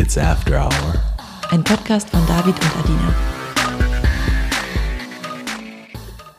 It's After Hour. Ein Podcast von David und Adina.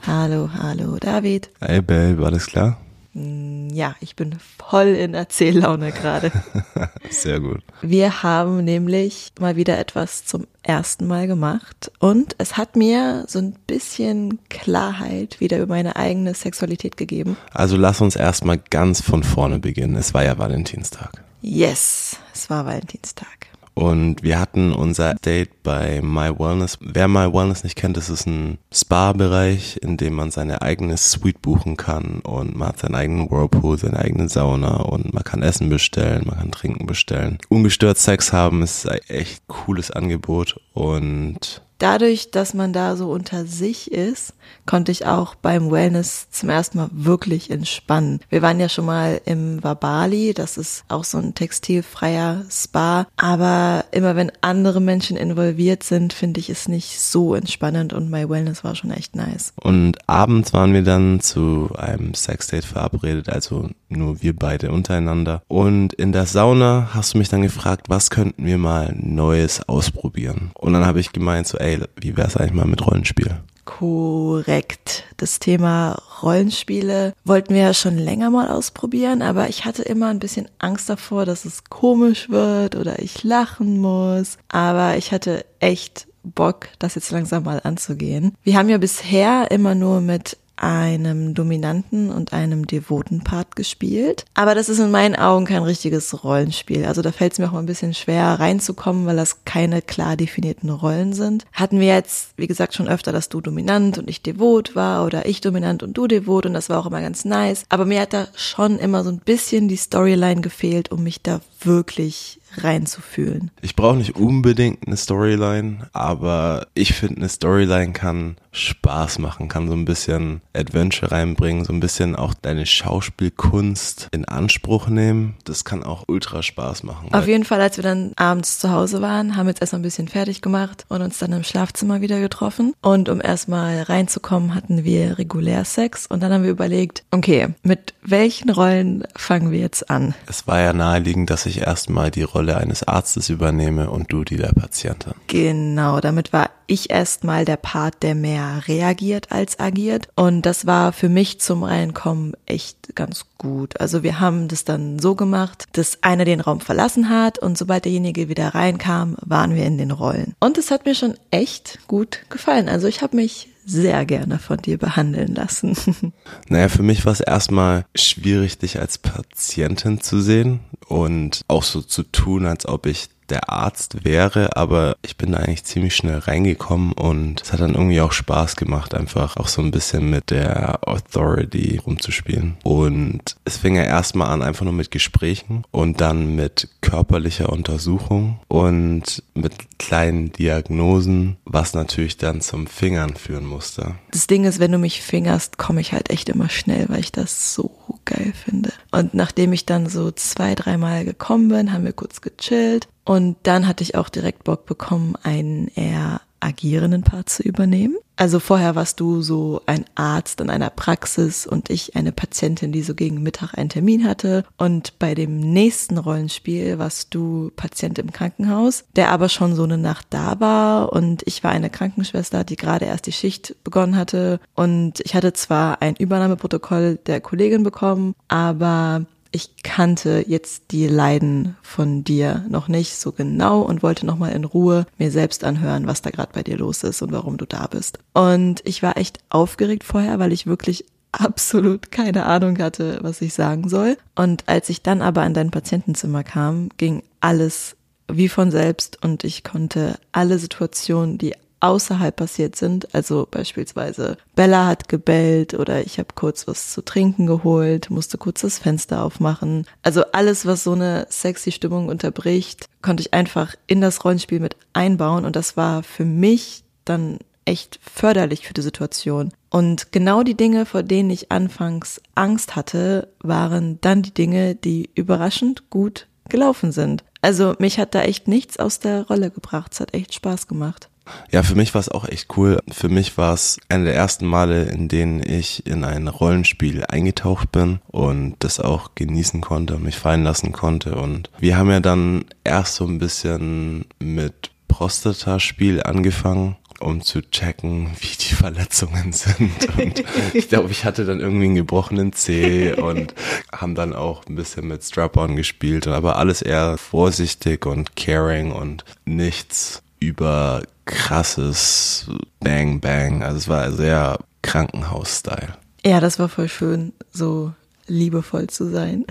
Hallo, hallo, David. Hey Babe, alles klar? Ja, ich bin voll in Erzähllaune gerade. Sehr gut. Wir haben nämlich mal wieder etwas zum ersten Mal gemacht und es hat mir so ein bisschen Klarheit wieder über meine eigene Sexualität gegeben. Also lass uns erstmal ganz von vorne beginnen. Es war ja Valentinstag. Yes, es war Valentinstag. Und wir hatten unser Date bei My Wellness. Wer My Wellness nicht kennt, das ist ein Spa-Bereich, in dem man seine eigene Suite buchen kann und man hat seinen eigenen Whirlpool, seine eigene Sauna und man kann Essen bestellen, man kann Trinken bestellen. Ungestört Sex haben ist ein echt cooles Angebot und dadurch, dass man da so unter sich ist, konnte ich auch beim Wellness zum ersten Mal wirklich entspannen. Wir waren ja schon mal im Wabali, das ist auch so ein textilfreier Spa, aber immer wenn andere Menschen involviert sind, finde ich es nicht so entspannend und My Wellness war schon echt nice. Und abends waren wir dann zu einem Sexdate verabredet, also nur wir beide untereinander. Und in der Sauna hast du mich dann gefragt, was könnten wir mal Neues ausprobieren? Und dann habe ich gemeint so, ey, wie wär's eigentlich mal mit Rollenspiel? Korrekt. Das Thema Rollenspiele wollten wir ja schon länger mal ausprobieren, aber ich hatte immer ein bisschen Angst davor, dass es komisch wird oder ich lachen muss. Aber ich hatte echt Bock, das jetzt langsam mal anzugehen. Wir haben ja bisher immer nur mit einem dominanten und einem devoten Part gespielt. Aber das ist in meinen Augen kein richtiges Rollenspiel. Also da fällt es mir auch mal ein bisschen schwer reinzukommen, weil das keine klar definierten Rollen sind. Hatten wir jetzt, wie gesagt, schon öfter, dass du dominant und ich devot war oder ich dominant und du devot und das war auch immer ganz nice. Aber mir hat da schon immer so ein bisschen die Storyline gefehlt, um mich da wirklich reinzufühlen. Ich brauche nicht unbedingt eine Storyline, aber ich finde, eine Storyline kann Spaß machen, kann so ein bisschen Adventure reinbringen, so ein bisschen auch deine Schauspielkunst in Anspruch nehmen. Das kann auch ultra Spaß machen. Auf jeden Fall, als wir dann abends zu Hause waren, haben wir jetzt erstmal ein bisschen fertig gemacht und uns dann im Schlafzimmer wieder getroffen. Und um erstmal reinzukommen, hatten wir regulär Sex und dann haben wir überlegt, okay, mit welchen Rollen fangen wir jetzt an? Es war ja naheliegend, dass ich erstmal die Rolle eines Arztes übernehme und du die der Patientin. Genau, damit war ich erstmal der Part, der mehr reagiert als agiert. Und das war für mich zum Reinkommen echt ganz gut. Also wir haben das dann so gemacht, dass einer den Raum verlassen hat und sobald derjenige wieder reinkam, waren wir in den Rollen. Und es hat mir schon echt gut gefallen. Also ich habe mich sehr gerne von dir behandeln lassen. Naja, für mich war es erstmal schwierig, dich als Patientin zu sehen und auch so zu tun, als ob ich der Arzt wäre, aber ich bin da eigentlich ziemlich schnell reingekommen und es hat dann irgendwie auch Spaß gemacht, einfach auch so ein bisschen mit der Authority rumzuspielen. Und es fing ja erstmal an, einfach nur mit Gesprächen und dann mit körperlicher Untersuchung und mit kleinen Diagnosen, was natürlich dann zum Fingern führen musste. Das Ding ist, wenn du mich fingerst, komme ich halt echt immer schnell, weil ich das so geil finde. Und nachdem ich dann so zwei, dreimal gekommen bin, haben wir kurz gechillt und dann hatte ich auch direkt Bock bekommen, einen eher agierenden Part zu übernehmen. Also vorher warst du so ein Arzt in einer Praxis und ich eine Patientin, die so gegen Mittag einen Termin hatte. Und bei dem nächsten Rollenspiel warst du Patient im Krankenhaus, der aber schon so eine Nacht da war und ich war eine Krankenschwester, die gerade erst die Schicht begonnen hatte. Und ich hatte zwar ein Übernahmeprotokoll der Kollegin bekommen, aber ich kannte jetzt die Leiden von dir noch nicht so genau und wollte noch mal in Ruhe mir selbst anhören, was da gerade bei dir los ist und warum du da bist. Und ich war echt aufgeregt vorher, weil ich wirklich absolut keine Ahnung hatte, was ich sagen soll. Und als ich dann aber an dein Patientenzimmer kam, ging alles wie von selbst und ich konnte alle Situationen, die außerhalb passiert sind. Also beispielsweise Bella hat gebellt oder ich habe kurz was zu trinken geholt, musste kurz das Fenster aufmachen. Also alles, was so eine sexy Stimmung unterbricht, konnte ich einfach in das Rollenspiel mit einbauen und das war für mich dann echt förderlich für die Situation. Und genau die Dinge, vor denen ich anfangs Angst hatte, waren dann die Dinge, die überraschend gut gelaufen sind. Also mich hat da echt nichts aus der Rolle gebracht. Es hat echt Spaß gemacht. Ja, für mich war es auch echt cool. Für mich war es eine der ersten Male, in denen ich in ein Rollenspiel eingetaucht bin und das auch genießen konnte und mich fallen lassen konnte. Und wir haben ja dann erst so ein bisschen mit Prostata-Spiel angefangen um zu checken, wie die Verletzungen sind. Und ich glaube, ich hatte dann irgendwie einen gebrochenen Zeh und haben dann auch ein bisschen mit Strap-on gespielt, aber alles eher vorsichtig und caring und nichts über krasses Bang Bang. Also es war sehr Krankenhaus-Style. Ja, das war voll schön, so liebevoll zu sein.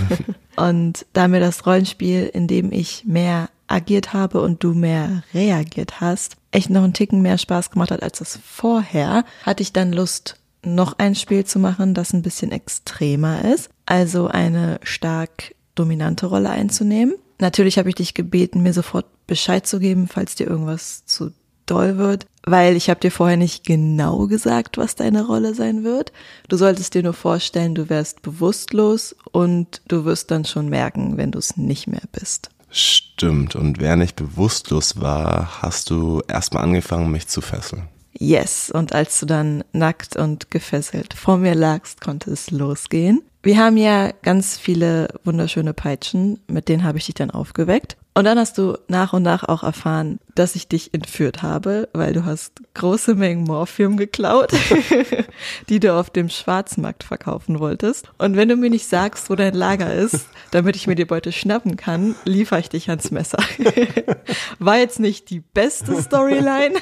und da mir das Rollenspiel, in dem ich mehr agiert habe und du mehr reagiert hast, echt noch einen Ticken mehr Spaß gemacht hat als das vorher, hatte ich dann Lust, noch ein Spiel zu machen, das ein bisschen extremer ist, also eine stark dominante Rolle einzunehmen. Natürlich habe ich dich gebeten, mir sofort Bescheid zu geben, falls dir irgendwas zu doll wird, weil ich habe dir vorher nicht genau gesagt, was deine Rolle sein wird. Du solltest dir nur vorstellen, du wärst bewusstlos und du wirst dann schon merken, wenn du es nicht mehr bist. Stimmt. Und wer nicht bewusstlos war, hast du erstmal angefangen, mich zu fesseln. Yes. Und als du dann nackt und gefesselt vor mir lagst, konnte es losgehen. Wir haben ja ganz viele wunderschöne Peitschen, mit denen habe ich dich dann aufgeweckt. Und dann hast du nach und nach auch erfahren, dass ich dich entführt habe, weil du hast große Mengen Morphium geklaut, die du auf dem Schwarzmarkt verkaufen wolltest. Und wenn du mir nicht sagst, wo dein Lager ist, damit ich mir die Beute schnappen kann, liefere ich dich ans Messer. War jetzt nicht die beste Storyline,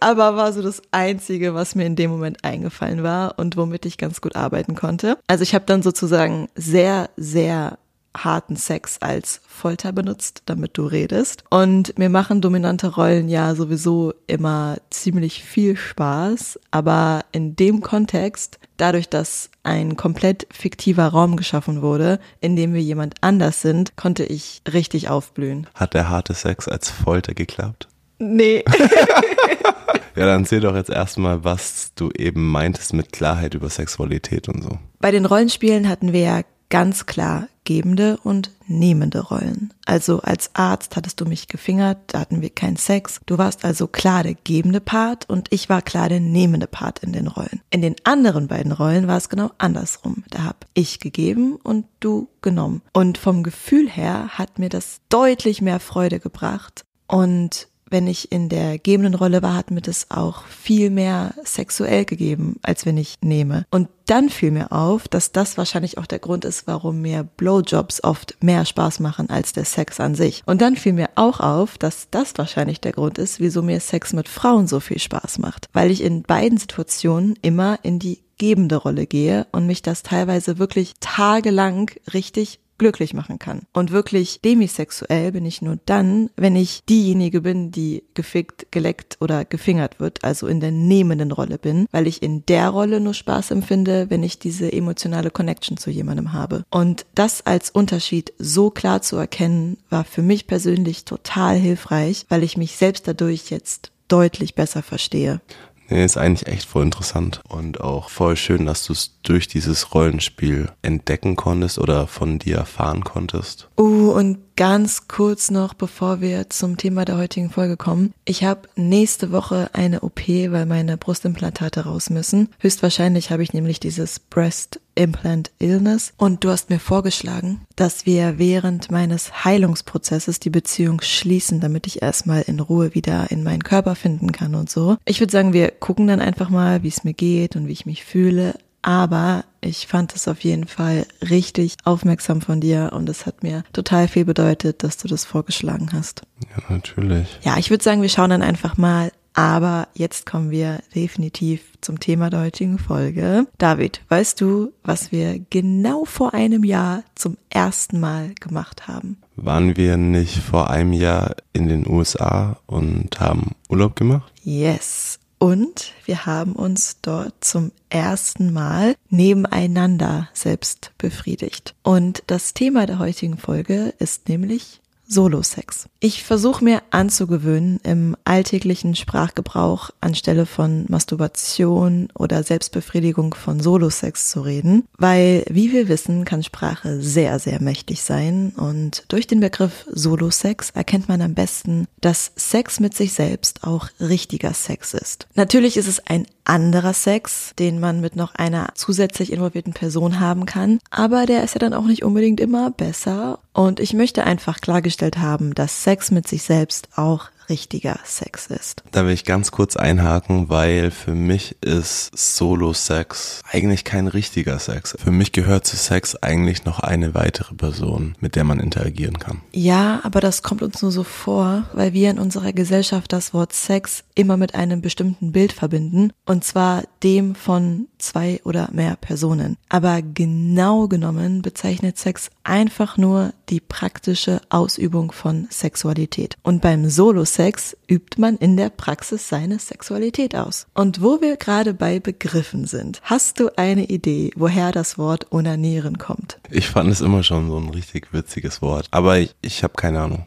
aber war so das Einzige, was mir in dem Moment eingefallen war und womit ich ganz gut arbeiten konnte. Also ich habe dann sozusagen sehr, sehr harten Sex als Folter benutzt, damit du redest. Und mir machen dominante Rollen ja sowieso immer ziemlich viel Spaß, aber in dem Kontext, dadurch, dass ein komplett fiktiver Raum geschaffen wurde, in dem wir jemand anders sind, konnte ich richtig aufblühen. Hat der harte Sex als Folter geklappt? Nee. ja, dann erzähl doch jetzt erstmal, was du eben meintest mit Klarheit über Sexualität und so. Bei den Rollenspielen hatten wir ja ganz klar gebende und nehmende Rollen. Also als Arzt hattest du mich gefingert, da hatten wir keinen Sex. Du warst also klar der gebende Part und ich war klar der nehmende Part in den Rollen. In den anderen beiden Rollen war es genau andersrum. Da hab ich gegeben und du genommen. Und vom Gefühl her hat mir das deutlich mehr Freude gebracht. Und wenn ich in der gebenden Rolle war, hat mir das auch viel mehr sexuell gegeben, als wenn ich nehme. Und dann fiel mir auf, dass das wahrscheinlich auch der Grund ist, warum mir Blowjobs oft mehr Spaß machen als der Sex an sich. Und dann fiel mir auch auf, dass das wahrscheinlich der Grund ist, wieso mir Sex mit Frauen so viel Spaß macht. Weil ich in beiden Situationen immer in die gebende Rolle gehe und mich das teilweise wirklich tagelang richtig glücklich machen kann. Und wirklich demisexuell bin ich nur dann, wenn ich diejenige bin, die gefickt, geleckt oder gefingert wird, also in der nehmenden Rolle bin, weil ich in der Rolle nur Spaß empfinde, wenn ich diese emotionale Connection zu jemandem habe. Und das als Unterschied so klar zu erkennen, war für mich persönlich total hilfreich, weil ich mich selbst dadurch jetzt deutlich besser verstehe. Nee, ist eigentlich echt voll interessant und auch voll schön, dass du es durch dieses Rollenspiel entdecken konntest oder von dir erfahren konntest. Uh, und ganz kurz noch, bevor wir zum Thema der heutigen Folge kommen. Ich habe nächste Woche eine OP, weil meine Brustimplantate raus müssen. Höchstwahrscheinlich habe ich nämlich dieses Breast Implant Illness und du hast mir vorgeschlagen, dass wir während meines Heilungsprozesses die Beziehung schließen, damit ich erstmal in Ruhe wieder in meinen Körper finden kann und so. Ich würde sagen, wir gucken dann einfach mal, wie es mir geht und wie ich mich fühle. Aber ich fand es auf jeden Fall richtig aufmerksam von dir und es hat mir total viel bedeutet, dass du das vorgeschlagen hast. Ja, natürlich. Ja, ich würde sagen, wir schauen dann einfach mal. Aber jetzt kommen wir definitiv zum Thema der heutigen Folge. David, weißt du, was wir genau vor einem Jahr zum ersten Mal gemacht haben? Waren wir nicht vor einem Jahr in den USA und haben Urlaub gemacht? Yes. Und wir haben uns dort zum ersten Mal nebeneinander selbst befriedigt. Und das Thema der heutigen Folge ist nämlich Solo-Sex. Ich versuche mir anzugewöhnen, im alltäglichen Sprachgebrauch anstelle von Masturbation oder Selbstbefriedigung von Solo-Sex zu reden, weil, wie wir wissen, kann Sprache sehr, sehr mächtig sein und durch den Begriff Solo-Sex erkennt man am besten, dass Sex mit sich selbst auch richtiger Sex ist. Natürlich ist es ein anderer Sex, den man mit noch einer zusätzlich involvierten Person haben kann, aber der ist ja dann auch nicht unbedingt immer besser. Und ich möchte einfach klargestellt haben, dass Sex mit sich selbst auch richtiger Sex ist. Da will ich ganz kurz einhaken, weil für mich ist Solo-Sex eigentlich kein richtiger Sex. Für mich gehört zu Sex eigentlich noch eine weitere Person, mit der man interagieren kann. Ja, aber das kommt uns nur so vor, weil wir in unserer Gesellschaft das Wort Sex immer mit einem bestimmten Bild verbinden, und zwar dem von zwei oder mehr Personen. Aber genau genommen bezeichnet Sex einfach nur die praktische Ausübung von Sexualität. Und beim Solo-Sex übt man in der Praxis seine Sexualität aus. Und wo wir gerade bei Begriffen sind, hast du eine Idee, woher das Wort onanieren kommt? Ich fand es immer schon so ein richtig witziges Wort, aber ich, ich habe keine Ahnung,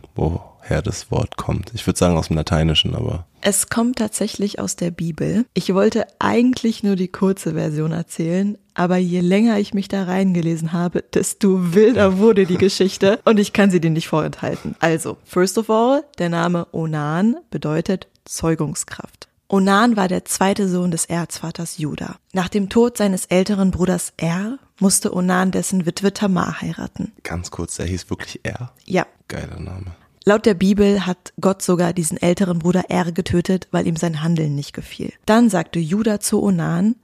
woher das Wort kommt. Ich würde sagen aus dem Lateinischen, aber es kommt tatsächlich aus der Bibel. Ich wollte eigentlich nur die kurze Version erzählen, aber je länger ich mich da reingelesen habe, desto wilder wurde die Geschichte und ich kann sie dir nicht vorenthalten. Also, first of all, der Name Onan bedeutet Zeugungskraft. Onan war der zweite Sohn des Erzvaters Juda. Nach dem Tod seines älteren Bruders Er musste Onan dessen Witwe Tamar heiraten. ganz kurz, er hieß wirklich Er. Ja, Geiler Name. Laut der Bibel hat Gott sogar diesen älteren Bruder Er getötet, weil ihm sein Handeln nicht gefiel. Dann sagte Judah zu Onan,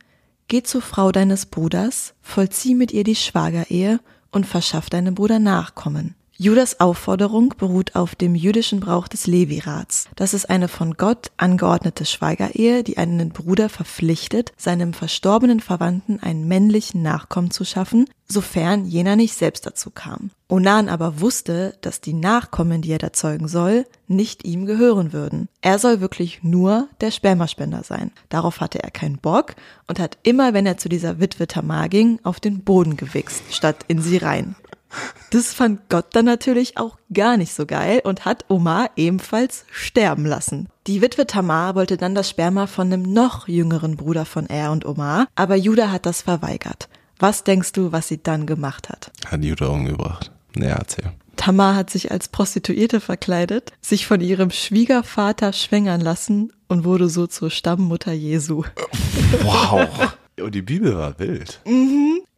Geh zur Frau deines Bruders, vollzieh mit ihr die Schwagerehe und verschaff deinem Bruder Nachkommen. Judas Aufforderung beruht auf dem jüdischen Brauch des Levirats. Das ist eine von Gott angeordnete Schweigerehe, die einen Bruder verpflichtet, seinem verstorbenen Verwandten einen männlichen Nachkommen zu schaffen, sofern jener nicht selbst dazu kam. Onan aber wusste, dass die Nachkommen, die er da zeugen soll, nicht ihm gehören würden. Er soll wirklich nur der Spermaspender sein. Darauf hatte er keinen Bock und hat immer, wenn er zu dieser Witwe Tamar ging, auf den Boden gewichst, statt in sie rein. Das fand Gott dann natürlich auch gar nicht so geil und hat Omar ebenfalls sterben lassen. Die Witwe Tamar wollte dann das Sperma von einem noch jüngeren Bruder von er und Omar, aber Judah hat das verweigert. Was denkst du, was sie dann gemacht hat? Hat Judah umgebracht. Naja, erzähl. Tamar hat sich als Prostituierte verkleidet, sich von ihrem Schwiegervater schwängern lassen und wurde so zur Stammmutter Jesu. Wow. Und die Bibel war wild.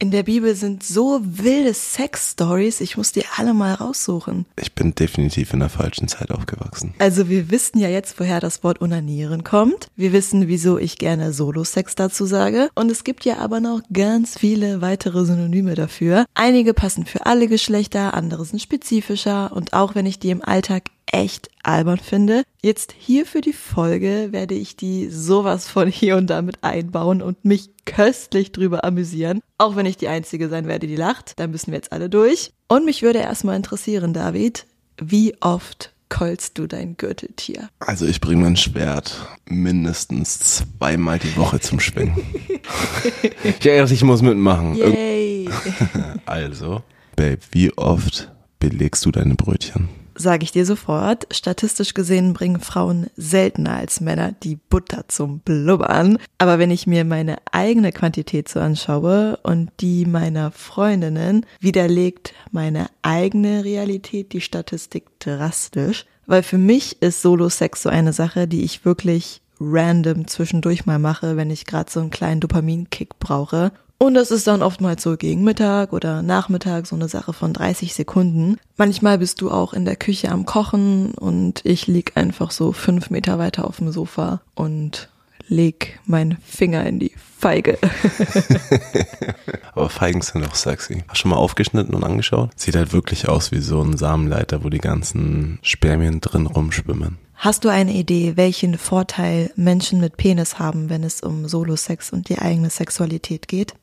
In der Bibel sind so wilde Sex-Stories, ich muss die alle mal raussuchen. Ich bin definitiv in der falschen Zeit aufgewachsen. Also wir wissen ja jetzt, woher das Wort onanieren kommt. Wir wissen, wieso ich gerne Solo-Sex dazu sage. Und es gibt ja aber noch ganz viele weitere Synonyme dafür. Einige passen für alle Geschlechter, andere sind spezifischer. Und auch wenn ich die im Alltag echt albern finde, jetzt hier für die Folge werde ich die sowas von hier und da mit einbauen und mich köstlich drüber amüsieren. Auch wenn ich die Einzige sein werde, die lacht. Da müssen wir jetzt alle durch. Und mich würde erstmal interessieren, David, wie oft keulst du dein Gürteltier? Also ich bringe mein Schwert mindestens zweimal die Woche zum Schwingen. ich dachte, ich muss mitmachen. Yay! Also, Babe, wie oft belegst du deine Brötchen? Sage ich dir sofort, statistisch gesehen bringen Frauen seltener als Männer die Butter zum Blubbern. Aber wenn ich mir meine eigene Quantität so anschaue und die meiner Freundinnen, widerlegt meine eigene Realität die Statistik drastisch. Weil für mich ist Solo-Sex so eine Sache, die ich wirklich random zwischendurch mal mache, wenn ich gerade so einen kleinen Dopaminkick brauche. Und das ist dann oftmals so gegen Mittag oder Nachmittag so eine Sache von 30 Sekunden. Manchmal bist du auch in der Küche am Kochen und ich lieg einfach so fünf Meter weiter auf dem Sofa und leg meinen Finger in die Feige. Aber Feigen sind auch sexy. Hast du schon mal aufgeschnitten und angeschaut? Sieht halt wirklich aus wie so ein Samenleiter, wo die ganzen Spermien drin rumschwimmen. Hast du eine Idee, welchen Vorteil Menschen mit Penis haben, wenn es um Solo-Sex und die eigene Sexualität geht?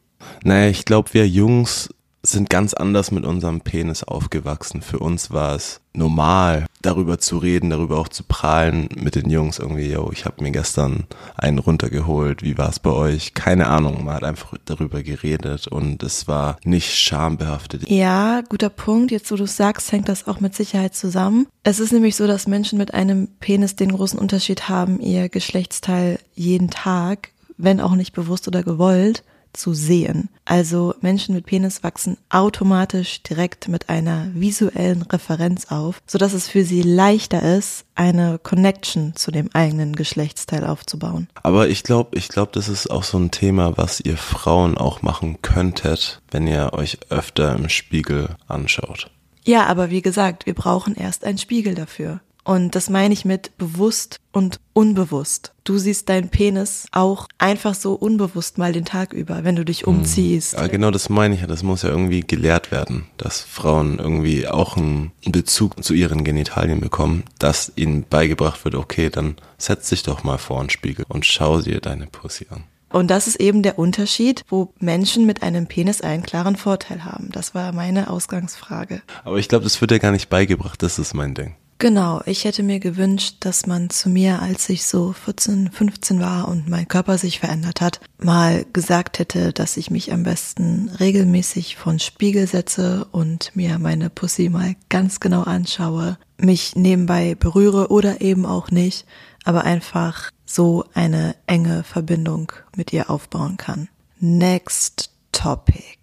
Naja, ich glaube, wir Jungs sind ganz anders mit unserem Penis aufgewachsen. Für uns war es normal, darüber zu reden, darüber auch zu prahlen mit den Jungs irgendwie, yo, ich habe mir gestern einen runtergeholt, wie war es bei euch? Keine Ahnung, man hat einfach darüber geredet und es war nicht schambehaftet. Ja, guter Punkt. Jetzt, wo du sagst, hängt das auch mit Sicherheit zusammen. Es ist nämlich so, dass Menschen mit einem Penis den großen Unterschied haben, ihr Geschlechtsteil jeden Tag, wenn auch nicht bewusst oder gewollt, zu sehen. Also Menschen mit Penis wachsen automatisch direkt mit einer visuellen Referenz auf, sodass es für sie leichter ist, eine Connection zu dem eigenen Geschlechtsteil aufzubauen. Aber ich glaube, ich glaube, das ist auch so ein Thema, was ihr Frauen auch machen könntet, wenn ihr euch öfter im Spiegel anschaut. Ja, aber wie gesagt, wir brauchen erst einen Spiegel dafür. Und das meine ich mit bewusst und unbewusst. Du siehst deinen Penis auch einfach so unbewusst mal den Tag über, wenn du dich hm. umziehst. Ja, genau das meine ich ja. Das muss ja irgendwie gelehrt werden, dass Frauen irgendwie auch einen Bezug zu ihren Genitalien bekommen, dass ihnen beigebracht wird, okay, dann setz dich doch mal vor einen Spiegel und schau dir deine Pussy an. Und das ist eben der Unterschied, wo Menschen mit einem Penis einen klaren Vorteil haben. Das war meine Ausgangsfrage. Aber ich glaube, das wird ja gar nicht beigebracht. Das ist mein Ding. Genau, ich hätte mir gewünscht, dass man zu mir, als ich so 14, 15 war und mein Körper sich verändert hat, mal gesagt hätte, dass ich mich am besten regelmäßig von Spiegel setze und mir meine Pussy mal ganz genau anschaue, mich nebenbei berühre oder eben auch nicht, aber einfach so eine enge Verbindung mit ihr aufbauen kann. Next topic,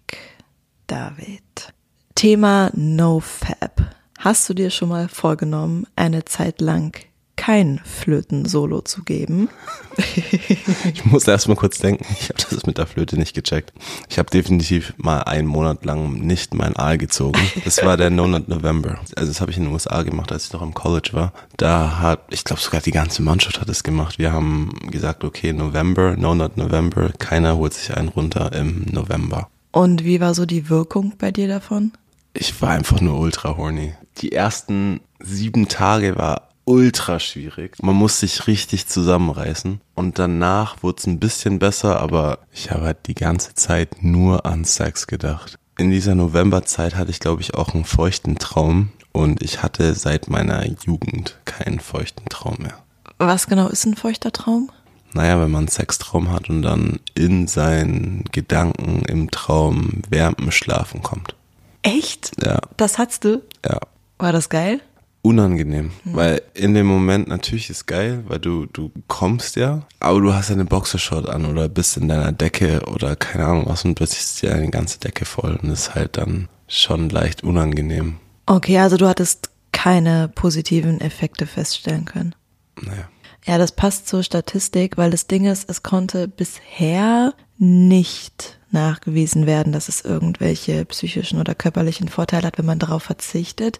David. Thema NoFab. Hast du dir schon mal vorgenommen, eine Zeit lang kein Flöten-Solo zu geben? ich muss erst mal kurz denken, ich habe das mit der Flöte nicht gecheckt. Ich habe definitiv mal einen Monat lang nicht mein Aal gezogen. Das war der No Not November. Also das habe ich in den USA gemacht, als ich noch im College war. Da hat, ich glaube sogar die ganze Mannschaft hat es gemacht. Wir haben gesagt, okay, November, No Not November, keiner holt sich einen runter im November. Und wie war so die Wirkung bei dir davon? Ich war einfach nur ultra horny. Die ersten sieben Tage war ultra schwierig. Man muss sich richtig zusammenreißen. Und danach wurde es ein bisschen besser, aber ich habe halt die ganze Zeit nur an Sex gedacht. In dieser Novemberzeit hatte ich, glaube ich, auch einen feuchten Traum. Und ich hatte seit meiner Jugend keinen feuchten Traum mehr. Was genau ist ein feuchter Traum? Naja, wenn man einen Sextraum hat und dann in seinen Gedanken im Traum während dem Schlafen kommt. Echt? Ja. Das hattest du? Ja. War das geil? Unangenehm, hm. weil in dem Moment natürlich ist geil, weil du du kommst ja, aber du hast eine Boxershort an oder bist in deiner Decke oder keine Ahnung was und plötzlich ist dir eine ganze Decke voll und ist halt dann schon leicht unangenehm. Okay, also du hattest keine positiven Effekte feststellen können. Naja. Ja, das passt zur Statistik, weil das Ding ist, es konnte bisher nicht nachgewiesen werden, dass es irgendwelche psychischen oder körperlichen Vorteile hat, wenn man darauf verzichtet,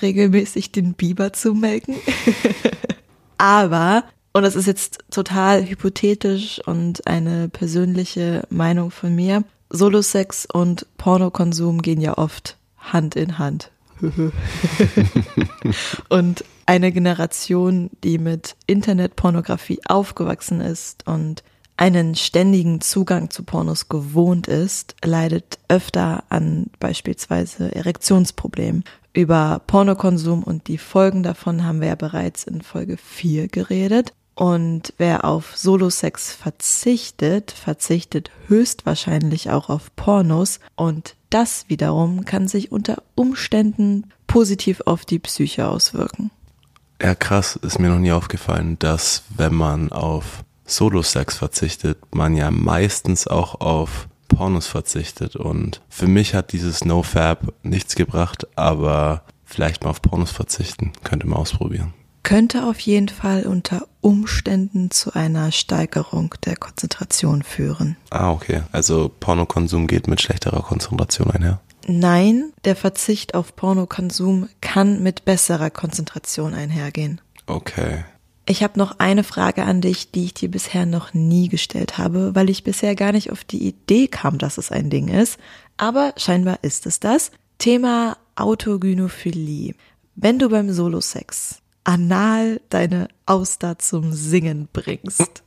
regelmäßig den Biber zu melken. Aber, und das ist jetzt total hypothetisch und eine persönliche Meinung von mir, Solosex und Pornokonsum gehen ja oft Hand in Hand. und eine Generation, die mit Internetpornografie aufgewachsen ist und einen ständigen Zugang zu Pornos gewohnt ist, leidet öfter an beispielsweise Erektionsproblemen. Über Pornokonsum und die Folgen davon haben wir ja bereits in Folge 4 geredet. Und wer auf Solosex verzichtet, verzichtet höchstwahrscheinlich auch auf Pornos. Und das wiederum kann sich unter Umständen positiv auf die Psyche auswirken. Ja, krass, ist mir noch nie aufgefallen, dass wenn man auf Solo-Sex verzichtet, man ja meistens auch auf Pornos verzichtet. Und für mich hat dieses No-Fab nichts gebracht, aber vielleicht mal auf Pornos verzichten, könnte man ausprobieren. Könnte auf jeden Fall unter Umständen zu einer Steigerung der Konzentration führen. Ah, okay. Also Pornokonsum geht mit schlechterer Konzentration einher. Nein, der Verzicht auf Pornokonsum kann mit besserer Konzentration einhergehen. Okay. Ich habe noch eine Frage an dich, die ich dir bisher noch nie gestellt habe, weil ich bisher gar nicht auf die Idee kam, dass es ein Ding ist. Aber scheinbar ist es das. Thema Autogynophilie. Wenn du beim Solo-Sex anal deine Auster zum Singen bringst.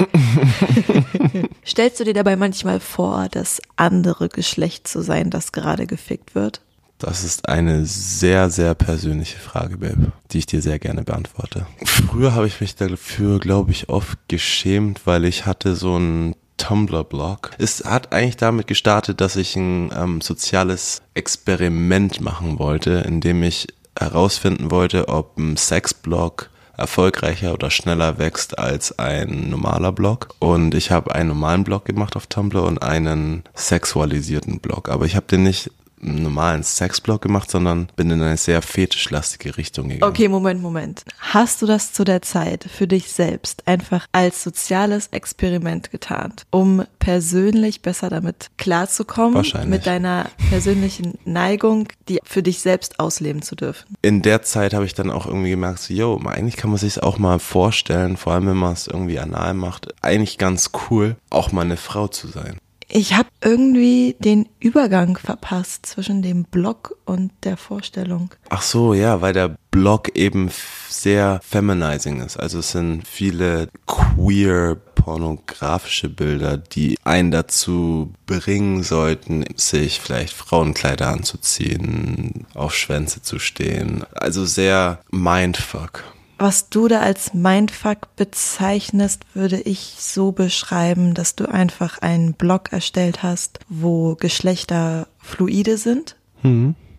Stellst du dir dabei manchmal vor, das andere Geschlecht zu sein, das gerade gefickt wird? Das ist eine sehr, sehr persönliche Frage, Babe, die ich dir sehr gerne beantworte. Früher habe ich mich dafür, glaube ich, oft geschämt, weil ich hatte so ein Tumblr-Blog. Es hat eigentlich damit gestartet, dass ich ein ähm, soziales Experiment machen wollte, in dem ich herausfinden wollte, ob ein Sexblog erfolgreicher oder schneller wächst als ein normaler Blog. Und ich habe einen normalen Blog gemacht auf Tumblr und einen sexualisierten Blog. Aber ich habe den nicht einen normalen Sexblog gemacht, sondern bin in eine sehr fetischlastige Richtung gegangen. Okay, Moment, Moment. Hast du das zu der Zeit für dich selbst einfach als soziales Experiment getarnt, um persönlich besser damit klarzukommen, Wahrscheinlich. mit deiner persönlichen Neigung, die für dich selbst ausleben zu dürfen? In der Zeit habe ich dann auch irgendwie gemerkt, so, yo, eigentlich kann man sich auch mal vorstellen, vor allem wenn man es irgendwie anal macht, eigentlich ganz cool, auch mal eine Frau zu sein. Ich habe irgendwie den Übergang verpasst zwischen dem Blog und der Vorstellung. Ach so, ja, weil der Blog eben sehr feminizing ist. Also es sind viele queer pornografische Bilder, die einen dazu bringen sollten, sich vielleicht Frauenkleider anzuziehen, auf Schwänze zu stehen. Also sehr Mindfuck. Was du da als Mindfuck bezeichnest, würde ich so beschreiben, dass du einfach einen Blog erstellt hast, wo Geschlechter fluide sind.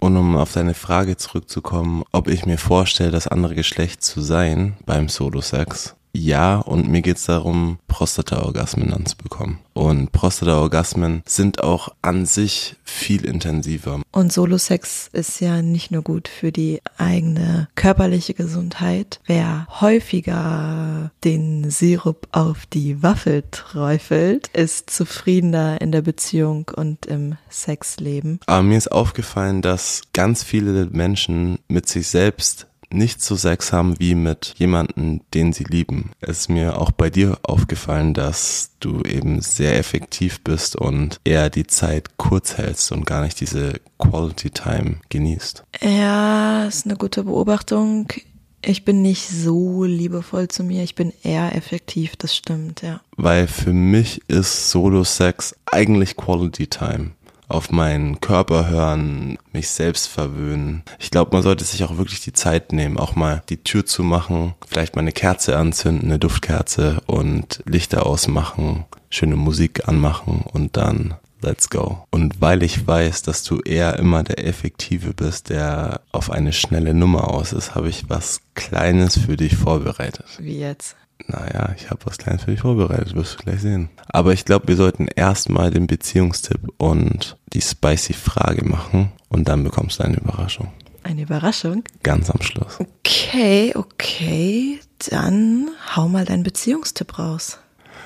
Und um auf deine Frage zurückzukommen, ob ich mir vorstelle, das andere Geschlecht zu sein beim Solo-Sex. Ja, und mir geht's darum, Prostata-Orgasmen anzubekommen. Und Prostata-Orgasmen sind auch an sich viel intensiver. Und Solo-Sex ist ja nicht nur gut für die eigene körperliche Gesundheit. Wer häufiger den Sirup auf die Waffel träufelt, ist zufriedener in der Beziehung und im Sexleben. Aber mir ist aufgefallen, dass ganz viele Menschen mit sich selbst nicht so Sex haben wie mit jemandem, den sie lieben. Es ist mir auch bei dir aufgefallen, dass du eben sehr effektiv bist und eher die Zeit kurz hältst und gar nicht diese Quality Time genießt. Ja, ist eine gute Beobachtung. Ich bin nicht so liebevoll zu mir. Ich bin eher effektiv, das stimmt, ja. Weil für mich ist Solo-Sex eigentlich Quality Time. Auf meinen Körper hören, mich selbst verwöhnen. Ich glaube, man sollte sich auch wirklich die Zeit nehmen, auch mal die Tür zu machen, vielleicht mal eine Kerze anzünden, eine Duftkerze und Lichter ausmachen, schöne Musik anmachen und dann let's go. Und weil ich weiß, dass du eher immer der Effektive bist, der auf eine schnelle Nummer aus ist, habe ich was Kleines für dich vorbereitet. Wie jetzt? Naja, ich habe was Kleines für dich vorbereitet, wirst du gleich sehen. Aber ich glaube, wir sollten erstmal den Beziehungstipp und die spicy Frage machen und dann bekommst du eine Überraschung. Eine Überraschung? Ganz am Schluss. Okay, okay. Dann hau mal deinen Beziehungstipp raus.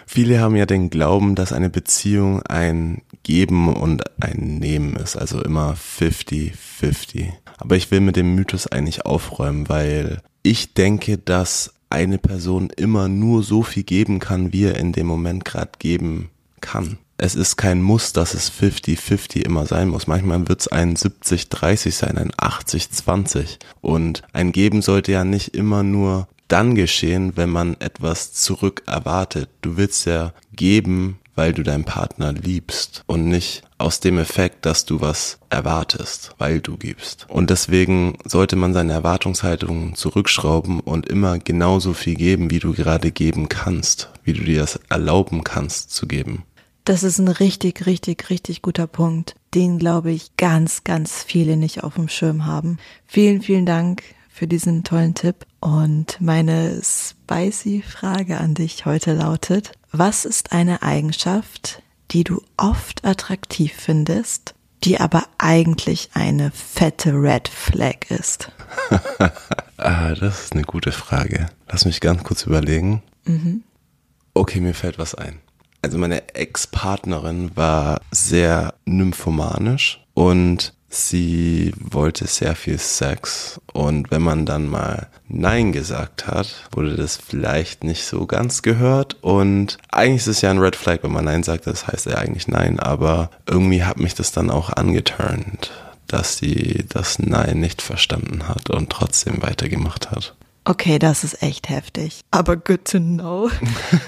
Viele haben ja den Glauben, dass eine Beziehung ein Geben und ein Nehmen ist, also immer 50-50. Aber ich will mit dem Mythos eigentlich aufräumen, weil ich denke, dass eine Person immer nur so viel geben kann, wie er in dem Moment gerade geben kann. Es ist kein Muss, dass es 50-50 immer sein muss. Manchmal wird es ein 70-30 sein, ein 80-20. Und ein Geben sollte ja nicht immer nur dann geschehen, wenn man etwas zurück erwartet. Du willst ja geben, weil du deinen Partner liebst und nicht aus dem Effekt, dass du was erwartest, weil du gibst. Und deswegen sollte man seine Erwartungshaltung zurückschrauben und immer genauso viel geben, wie du gerade geben kannst, wie du dir das erlauben kannst zu geben. Das ist ein richtig, richtig, richtig guter Punkt, den glaube ich ganz, ganz viele nicht auf dem Schirm haben. Vielen, vielen Dank für diesen tollen Tipp. Und meine spicy Frage an dich heute lautet, was ist eine Eigenschaft, die du oft attraktiv findest, die aber eigentlich eine fette Red Flag ist? Ah, das ist eine gute Frage. Lass mich ganz kurz überlegen. Okay, mir fällt was ein. Also meine Ex-Partnerin war sehr nymphomanisch und sie wollte sehr viel Sex. Und wenn man dann mal Nein gesagt hat, wurde das vielleicht nicht so ganz gehört. Und eigentlich ist es ja ein Red Flag, wenn man Nein sagt, das heißt ja eigentlich Nein. Aber irgendwie hat mich das dann auch angeturnt, dass sie das Nein nicht verstanden hat und trotzdem weitergemacht hat. Okay, das ist echt heftig. Aber good to know.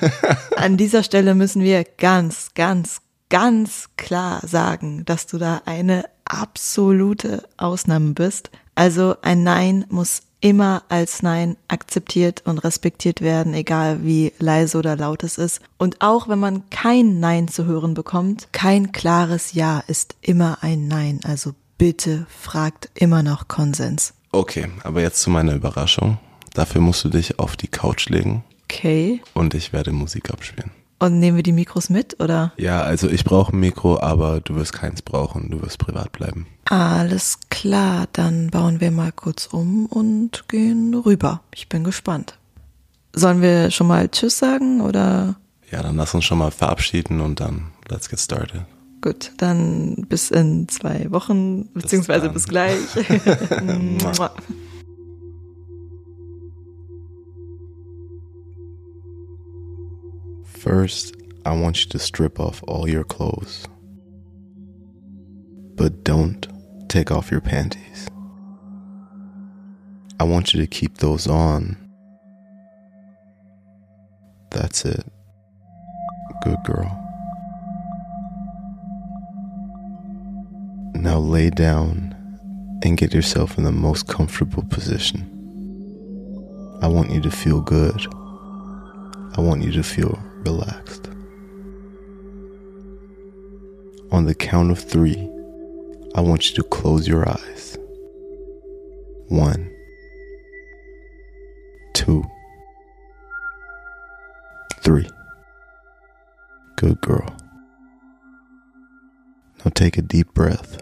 An dieser Stelle müssen wir ganz, ganz, ganz klar sagen, dass du da eine absolute Ausnahme bist. Also ein Nein muss immer als Nein akzeptiert und respektiert werden, egal wie leise oder laut es ist. Und auch wenn man kein Nein zu hören bekommt, kein klares Ja ist immer ein Nein. Also bitte fragt immer noch Konsens. Okay, aber jetzt zu meiner Überraschung. Dafür musst du dich auf die Couch legen. Okay. Und ich werde Musik abspielen. Und nehmen wir die Mikros mit, oder? Ja, also ich brauche ein Mikro, aber du wirst keins brauchen. Du wirst privat bleiben. Alles klar, dann bauen wir mal kurz um und gehen rüber. Ich bin gespannt. Sollen wir schon mal Tschüss sagen, oder? Ja, dann lass uns schon mal verabschieden und dann let's get started. Gut, dann bis in zwei Wochen, beziehungsweise bis, bis gleich. First, I want you to strip off all your clothes. But don't take off your panties. I want you to keep those on. That's it. Good girl. Now lay down and get yourself in the most comfortable position. I want you to feel good. I want you to feel relaxed. On the count of three, I want you to close your eyes. One, two, three. Good girl. Now take a deep breath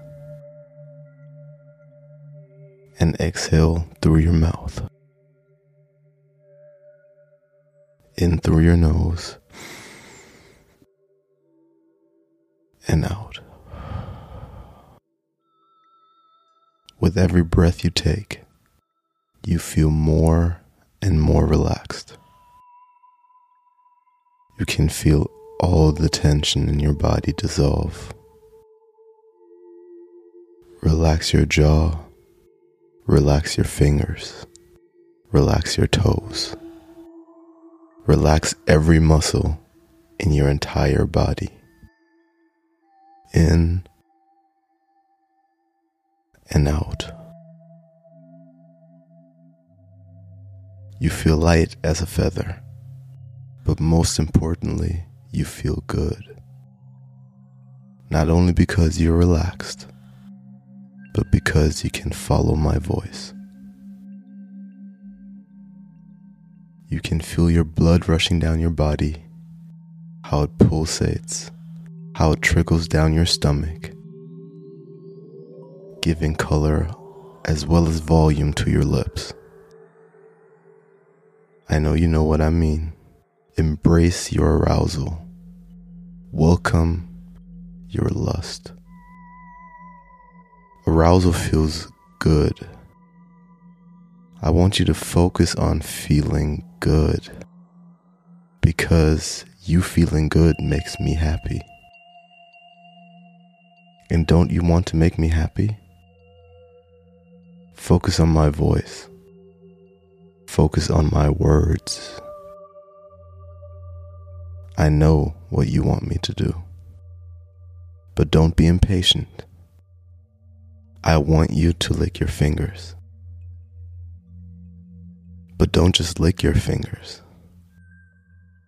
and exhale through your mouth. In through your nose and out. With every breath you take, you feel more and more relaxed. You can feel all the tension in your body dissolve. Relax your jaw, relax your fingers, relax your toes. Relax every muscle in your entire body. In and out. You feel light as a feather, but most importantly, you feel good. Not only because you're relaxed, but because you can follow my voice. You can feel your blood rushing down your body, how it pulsates, how it trickles down your stomach, giving color as well as volume to your lips. I know you know what I mean. Embrace your arousal. Welcome your lust. Arousal feels good I want you to focus on feeling good because you feeling good makes me happy. And don't you want to make me happy? Focus on my voice. Focus on my words. I know what you want me to do. But don't be impatient. I want you to lick your fingers. But don't just lick your fingers.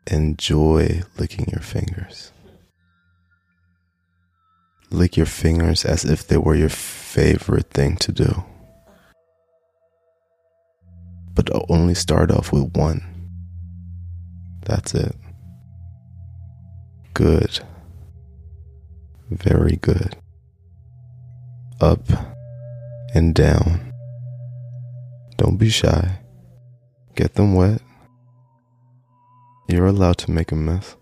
Enjoy licking your fingers. Lick your fingers as if they were your favorite thing to do. But only start off with one. That's it. Good. Very good. Up and down. Don't be shy. Get them wet. You're allowed to make a mess.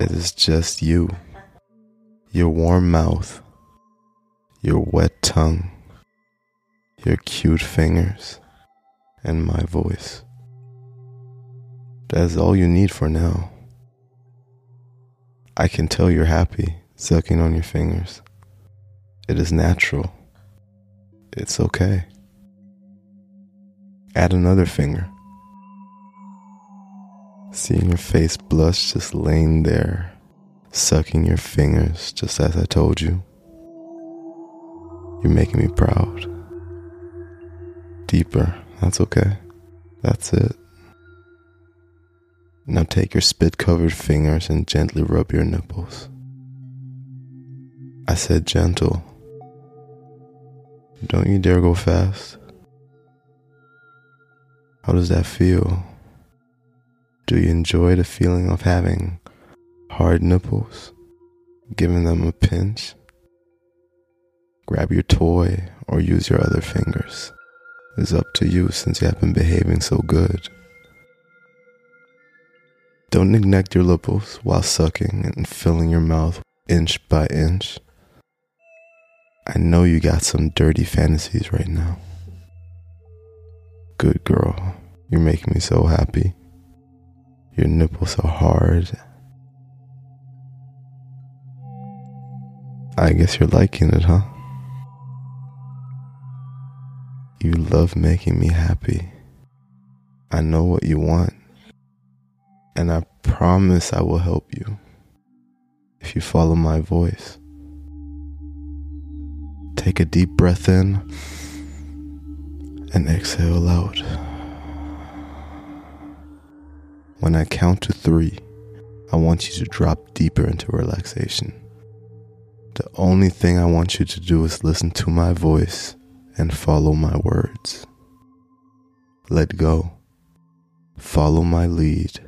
It is just you, your warm mouth, your wet tongue, your cute fingers, and my voice. That is all you need for now. I can tell you're happy sucking on your fingers. It is natural. It's okay. Add another finger. Seeing your face blush just laying there, sucking your fingers just as I told you. You're making me proud. Deeper, that's okay. That's it. Now take your spit covered fingers and gently rub your nipples. I said gentle. Don't you dare go fast. How does that feel? Do you enjoy the feeling of having hard nipples? Giving them a pinch? Grab your toy or use your other fingers. It's up to you since you have been behaving so good. Don't neglect your nipples while sucking and filling your mouth inch by inch. I know you got some dirty fantasies right now. Good girl, you're making me so happy. Your nipples are hard. I guess you're liking it, huh? You love making me happy. I know what you want. And I promise I will help you if you follow my voice. Take a deep breath in and exhale out. When I count to three, I want you to drop deeper into relaxation. The only thing I want you to do is listen to my voice and follow my words. Let go, follow my lead,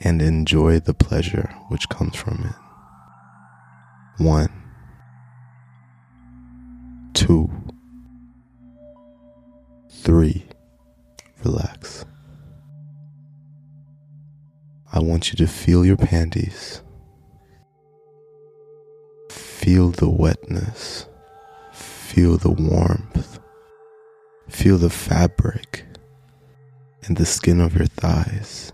and enjoy the pleasure which comes from it. One, two, three, relax. I want you to feel your panties. Feel the wetness. Feel the warmth. Feel the fabric and the skin of your thighs.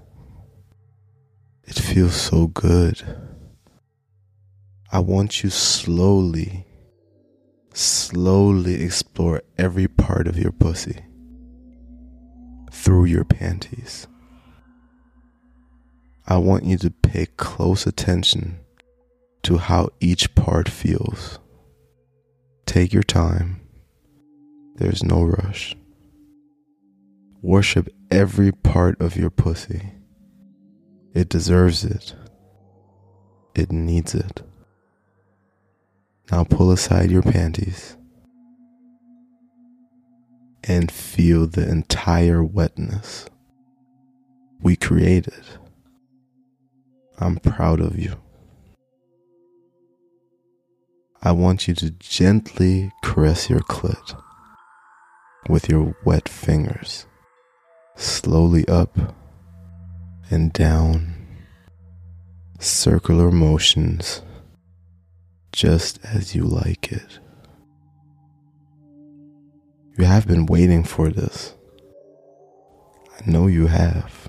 It feels so good. I want you slowly, slowly explore every part of your pussy through your panties. I want you to pay close attention to how each part feels. Take your time. There's no rush. Worship every part of your pussy. It deserves it. It needs it. Now pull aside your panties and feel the entire wetness we created. I'm proud of you. I want you to gently caress your clit with your wet fingers, slowly up and down, circular motions, just as you like it. You have been waiting for this. I know you have.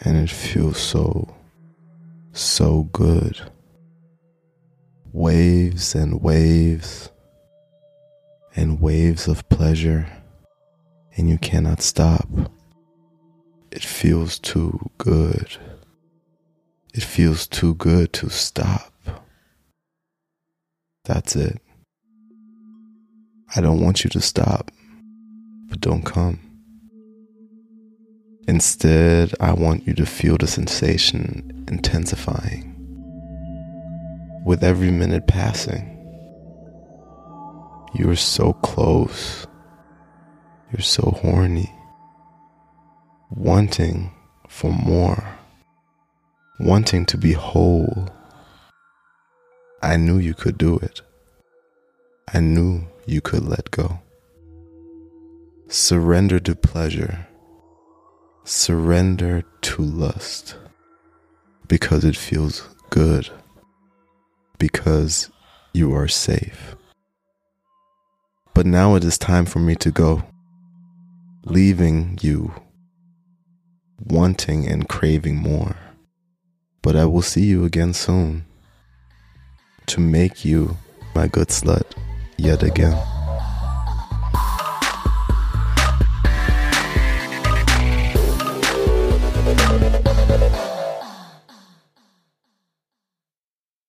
And it feels so so good. Waves and waves and waves of pleasure, and you cannot stop. It feels too good. It feels too good to stop. That's it. I don't want you to stop, but don't come. Instead, I want you to feel the sensation intensifying. With every minute passing, you are so close. You're so horny. Wanting for more. Wanting to be whole. I knew you could do it. I knew you could let go. Surrender to pleasure. Surrender to lust. Because it feels good, because you are safe. But now it is time for me to go, leaving you. Wanting and craving more. But I will see you again soon. To make you my good slut yet again.